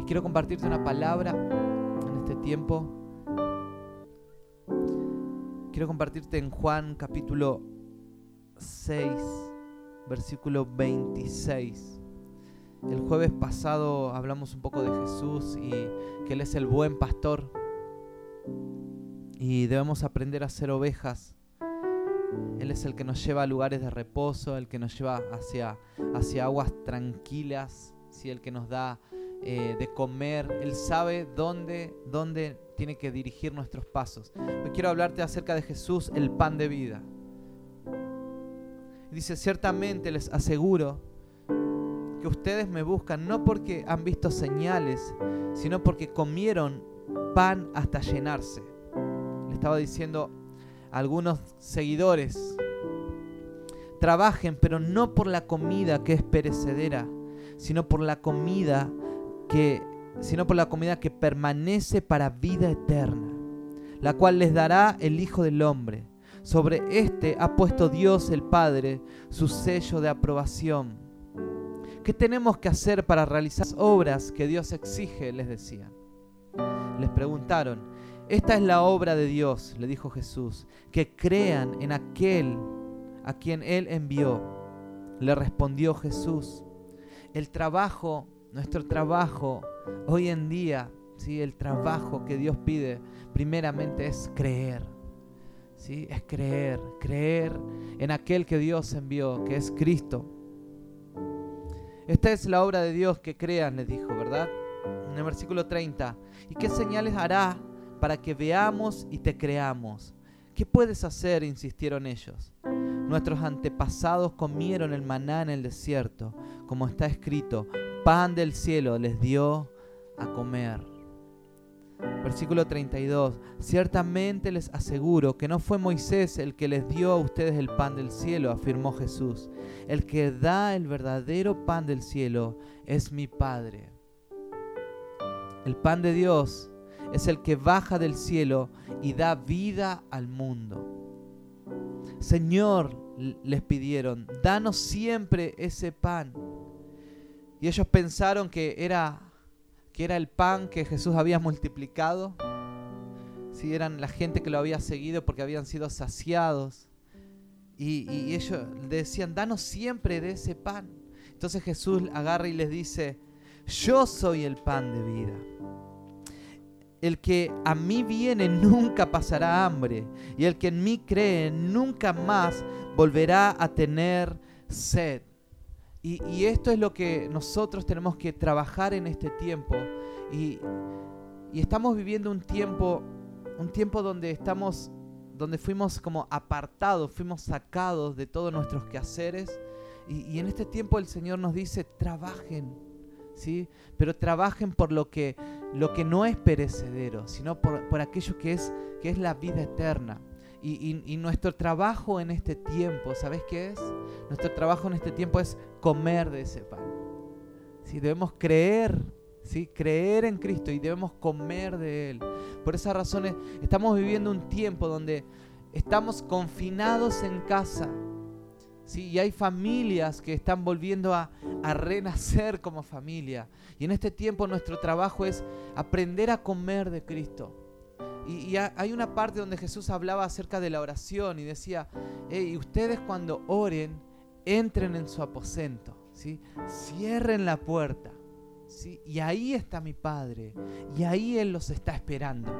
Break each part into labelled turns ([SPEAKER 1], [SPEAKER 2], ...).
[SPEAKER 1] Y quiero compartirte una palabra en este tiempo. Quiero compartirte en Juan capítulo 6, versículo 26. El jueves pasado hablamos un poco de Jesús y que Él es el buen pastor y debemos aprender a ser ovejas. Él es el que nos lleva a lugares de reposo, el que nos lleva hacia, hacia aguas tranquilas, ¿sí? el que nos da eh, de comer. Él sabe dónde, dónde tiene que dirigir nuestros pasos. Hoy quiero hablarte acerca de Jesús, el pan de vida. Dice, ciertamente les aseguro que ustedes me buscan no porque han visto señales, sino porque comieron pan hasta llenarse. Le estaba diciendo a algunos seguidores, trabajen, pero no por la comida que es perecedera, sino por la comida que sino por la comida que permanece para vida eterna, la cual les dará el Hijo del Hombre. Sobre este ha puesto Dios el Padre su sello de aprobación. ¿Qué tenemos que hacer para realizar las obras que Dios exige? Les decían. Les preguntaron, esta es la obra de Dios, le dijo Jesús, que crean en aquel a quien Él envió. Le respondió Jesús, el trabajo, nuestro trabajo hoy en día, ¿sí? el trabajo que Dios pide primeramente es creer. ¿sí? Es creer, creer en aquel que Dios envió, que es Cristo. Esta es la obra de Dios que crean, les dijo, ¿verdad? En el versículo 30. ¿Y qué señales hará para que veamos y te creamos? ¿Qué puedes hacer? insistieron ellos. Nuestros antepasados comieron el maná en el desierto, como está escrito, pan del cielo les dio a comer. Versículo 32. Ciertamente les aseguro que no fue Moisés el que les dio a ustedes el pan del cielo, afirmó Jesús. El que da el verdadero pan del cielo es mi Padre. El pan de Dios es el que baja del cielo y da vida al mundo. Señor, les pidieron, danos siempre ese pan. Y ellos pensaron que era que era el pan que Jesús había multiplicado. Si eran la gente que lo había seguido porque habían sido saciados. Y, y ellos decían, danos siempre de ese pan. Entonces Jesús agarra y les dice, yo soy el pan de vida. El que a mí viene nunca pasará hambre, y el que en mí cree nunca más volverá a tener sed. Y, esto es lo que nosotros tenemos que trabajar en este tiempo. Y, estamos viviendo un tiempo, un tiempo donde estamos, donde fuimos como apartados, fuimos sacados de todos nuestros quehaceres. Y, en este tiempo el Señor nos dice, trabajen, ¿sí? Pero trabajen por lo que, lo que no es perecedero, sino por, por aquello que es, que es la vida eterna. Y, nuestro trabajo en este tiempo, ¿sabes qué es? Nuestro trabajo en este tiempo es comer de ese pan. ¿Sí? Debemos creer, ¿sí? creer en Cristo y debemos comer de Él. Por esas razones estamos viviendo un tiempo donde estamos confinados en casa. ¿sí? Y hay familias que están volviendo a, a renacer como familia. Y en este tiempo nuestro trabajo es aprender a comer de Cristo. Y, hay una parte donde Jesús hablaba acerca de la oración y decía, hey, ustedes cuando oren, entren en su aposento, ¿sí? cierren la puerta. ¿sí? Y ahí está mi Padre, y ahí Él los está esperando.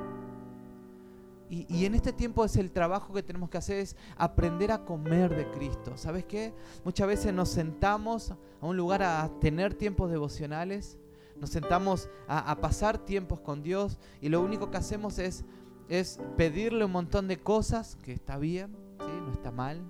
[SPEAKER 1] Y, y, en este tiempo es el trabajo que tenemos que hacer, es aprender a comer de Cristo. ¿Sabes qué? Muchas veces nos sentamos a un lugar a tener tiempos devocionales nos sentamos a, pasar tiempos con Dios y lo único que hacemos es, es pedirle un montón de cosas, que está bien, ¿sí? no está mal,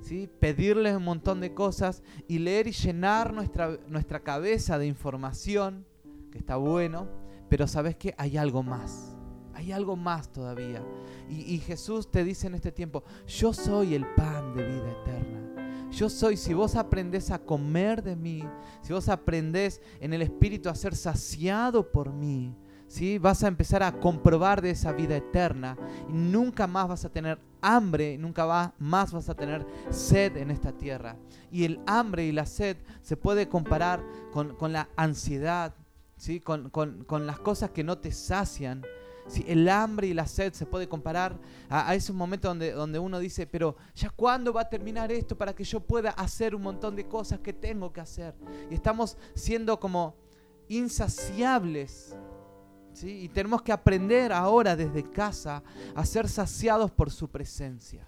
[SPEAKER 1] ¿sí? pedirle un montón de cosas y leer y llenar nuestra, nuestra cabeza de información, que está bueno, pero sabes que hay algo más, hay algo más todavía. Y, y Jesús te dice en este tiempo, yo soy el pan de vida eterna. Yo soy, si vos aprendés a comer de mí, si vos aprendés en el Espíritu a ser saciado por mí, ¿sí? vas a empezar a comprobar de esa vida eterna y nunca más vas a tener hambre, nunca más vas a tener sed en esta tierra. Y el hambre y la sed se puede comparar con, la ansiedad, ¿sí? con, las cosas que no te sacian. ¿sí? El hambre y la sed se puede comparar a, a esos momentos donde, donde uno dice, pero ¿ya cuándo va a terminar esto para que yo pueda hacer un montón de cosas que tengo que hacer? Y estamos siendo como insaciables. Y tenemos que aprender ahora desde casa a ser saciados por su presencia.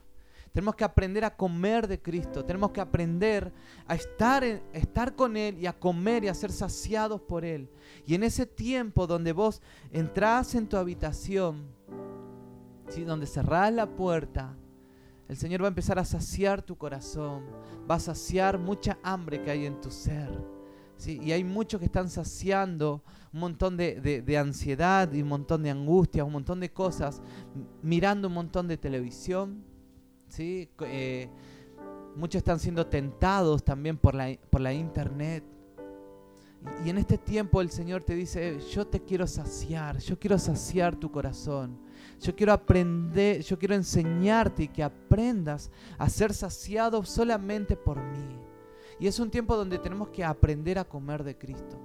[SPEAKER 1] Tenemos que aprender a comer de Cristo. Tenemos que aprender a estar, estar con Él y a comer y a ser saciados por Él. Y en ese tiempo donde vos entrás en tu habitación, ¿sí? donde cerrás la puerta, el Señor va a empezar a saciar tu corazón. Va a saciar mucha hambre que hay en tu ser. ¿Sí? Y hay muchos que están saciando un montón de, de, ansiedad y un montón de angustia, un montón de cosas, mirando un montón de televisión ¿sí? Eh, muchos están siendo tentados también por la, por la internet. Y, en este tiempo el Señor te dice, yo te quiero saciar, yo quiero saciar tu corazón. Yo quiero aprender, yo quiero enseñarte y que aprendas a ser saciado solamente por mí. Y es un tiempo donde tenemos que aprender a comer de Cristo.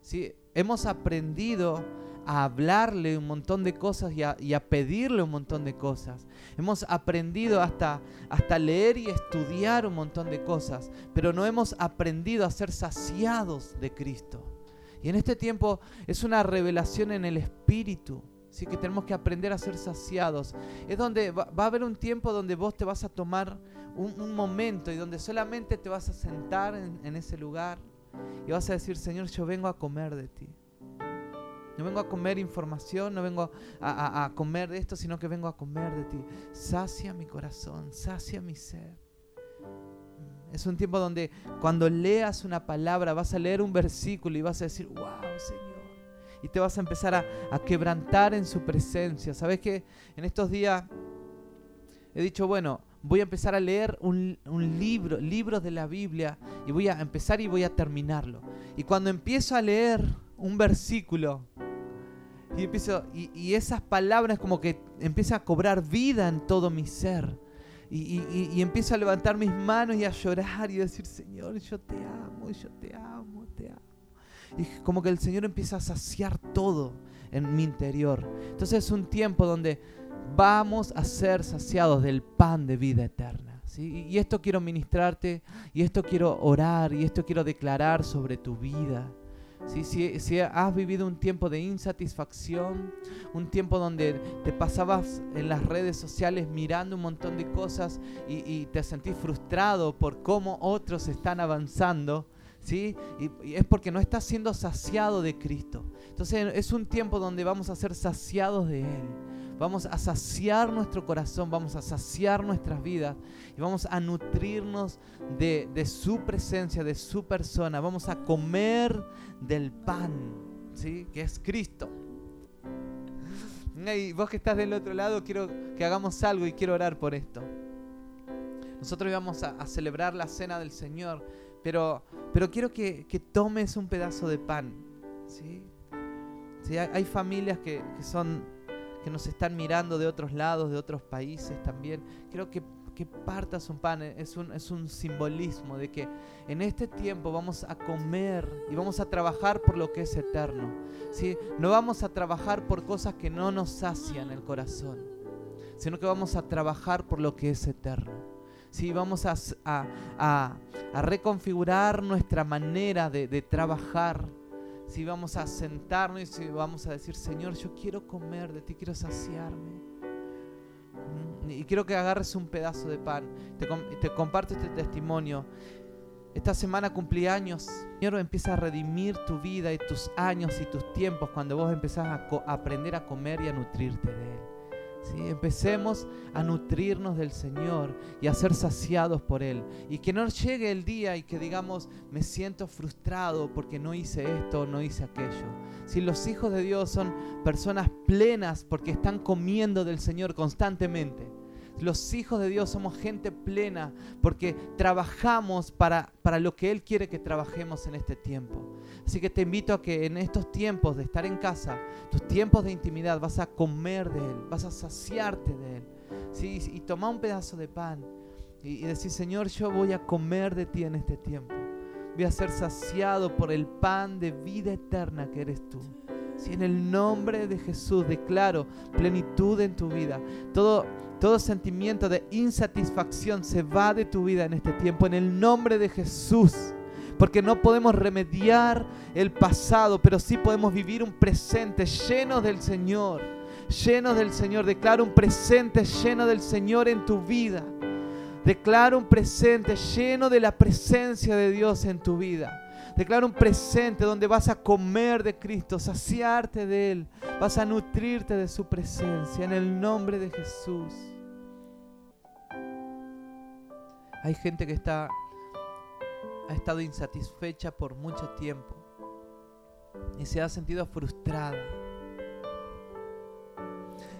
[SPEAKER 1] ¿Sí? Hemos aprendido a hablarle un montón de cosas y a, pedirle un montón de cosas. Hemos aprendido hasta, hasta leer y estudiar un montón de cosas, pero no hemos aprendido a ser saciados de Cristo. Y en este tiempo es una revelación en el Espíritu. Así que tenemos que aprender a ser saciados. Es donde va, a haber un tiempo donde vos te vas a tomar un, momento y donde solamente te vas a sentar en, ese lugar y vas a decir, Señor, yo vengo a comer de ti. No vengo a comer información, no vengo a, comer de esto, sino que vengo a comer de ti. Sacia mi corazón, sacia mi ser. Es un tiempo donde cuando leas una palabra vas a leer un versículo y vas a decir, wow, Señor. Y te vas a empezar a, quebrantar en su presencia. ¿Sabes qué? En estos días he dicho, bueno, voy a empezar a leer un, un libro, libros de la Biblia, y voy a empezar y voy a terminarlo. Y cuando empiezo a leer un versículo, y, empiezo, y, esas palabras como que empiezan a cobrar vida en todo mi ser. Y, y, empiezo a levantar mis manos y a llorar y decir, Señor, yo te amo, yo te amo, te amo. Y como que el Señor empieza a saciar todo en mi interior. Entonces es un tiempo donde vamos a ser saciados del pan de vida eterna. ¿sí? Y esto quiero ministrarte, y esto quiero orar, y esto quiero declarar sobre tu vida. Si, has vivido un tiempo de insatisfacción, un tiempo donde te pasabas en las redes sociales mirando un montón de cosas y, te sentís frustrado por cómo otros están avanzando, ¿sí? y es porque no estás siendo saciado de Cristo. Entonces es un tiempo donde vamos a ser saciados de Él. Vamos a saciar nuestro corazón, vamos a saciar nuestras vidas y vamos a nutrirnos de, su presencia, de su persona. Vamos a comer del pan, ¿sí? que es Cristo. Y vos que estás del otro lado, quiero que hagamos algo y quiero orar por esto. Nosotros íbamos a, celebrar la cena del Señor, pero, pero quiero que, tomes un pedazo de pan. ¿sí? ¿Sí? Hay, familias que, que son que nos están mirando de otros lados, de otros países también. Creo que, que partas un pan es un, es un simbolismo de que en este tiempo vamos a comer y vamos a trabajar por lo que es eterno. ¿sí? No vamos a trabajar por cosas que no nos sacian el corazón, sino que vamos a trabajar por lo que es eterno. Sí, vamos a, a, a, a reconfigurar nuestra manera de, de trabajar si vamos a sentarnos y si vamos a decir, Señor, yo quiero comer de ti, quiero saciarme. Mm, y quiero que agarres un pedazo de pan. Te, te comparto este testimonio. Esta semana cumplí años. Señor empieza a redimir tu vida y tus años y tus tiempos cuando vos empezás a aprender a comer y a nutrirte de Él. Empecemos a nutrirnos del Señor y a ser saciados por Él. Y que no llegue el día y que digamos, me siento frustrado porque no hice esto, no hice aquello. Si los hijos de Dios son personas plenas porque están comiendo del Señor constantemente. Los hijos de Dios somos gente plena porque trabajamos para, para lo que Él quiere que trabajemos en este tiempo. Así que te invito a que en estos tiempos de estar en casa, tus tiempos de intimidad, vas a comer de Él, vas a saciarte de Él. ¿sí? Y toma un pedazo de pan y, y decir, Señor, yo voy a comer de ti en este tiempo. voy a ser saciado por el pan de vida eterna que eres tú. Si en el nombre de Jesús declaro plenitud en tu vida, todo, todo sentimiento de insatisfacción se va de tu vida en este tiempo, en el nombre de Jesús. Porque no podemos remediar el pasado, pero sí podemos vivir un presente lleno del Señor. Lleno del Señor. Declaro un presente lleno del Señor en tu vida. Declaro un presente lleno de la presencia de Dios en tu vida. Declaro un presente donde vas a comer de Cristo, saciarte de Él, vas a nutrirte de su presencia en el nombre de Jesús. Hay gente que está ha estado insatisfecha por mucho tiempo y se ha sentido frustrada.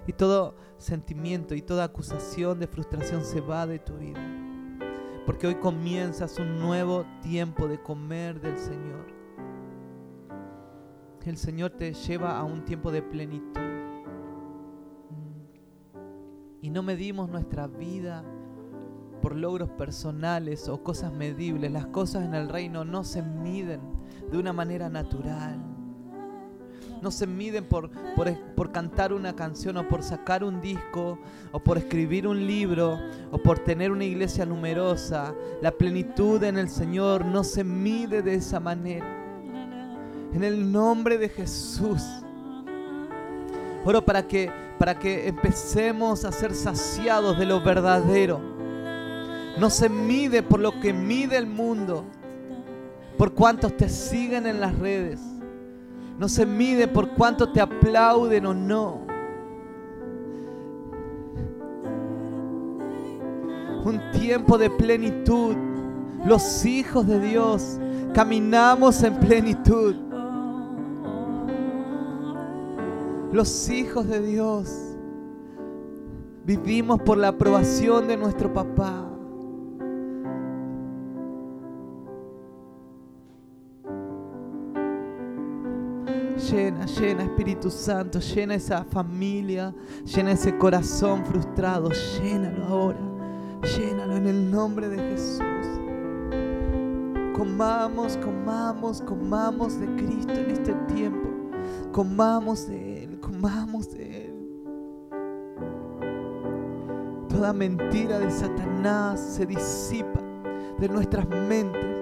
[SPEAKER 1] Y todo sentimiento y toda acusación de frustración se va de tu vida. Porque hoy comienzas un nuevo tiempo de comer del Señor. El Señor te lleva a un tiempo de plenitud. Y no medimos nuestra vida por logros personales o cosas medibles. Las cosas en el reino no se miden de una manera natural. No se miden por, por, cantar una canción o por sacar un disco o por escribir un libro o por tener una iglesia numerosa. La plenitud en el Señor no se mide de esa manera. En el nombre de Jesús. Oro para que, para que empecemos a ser saciados de lo verdadero no se mide por lo que mide el mundo, por cuántos te siguen en las redes. No se mide por cuántos te aplauden o no. Un tiempo de plenitud. Los hijos de Dios caminamos en plenitud. Los hijos de Dios vivimos por la aprobación de nuestro papá. Llena, llena Espíritu Santo, llena esa familia, llena ese corazón frustrado, llénalo ahora, llénalo en el nombre de Jesús. Comamos, comamos, comamos de Cristo en este tiempo. Comamos de Él, comamos de Él. Toda mentira de Satanás se disipa de nuestras mentes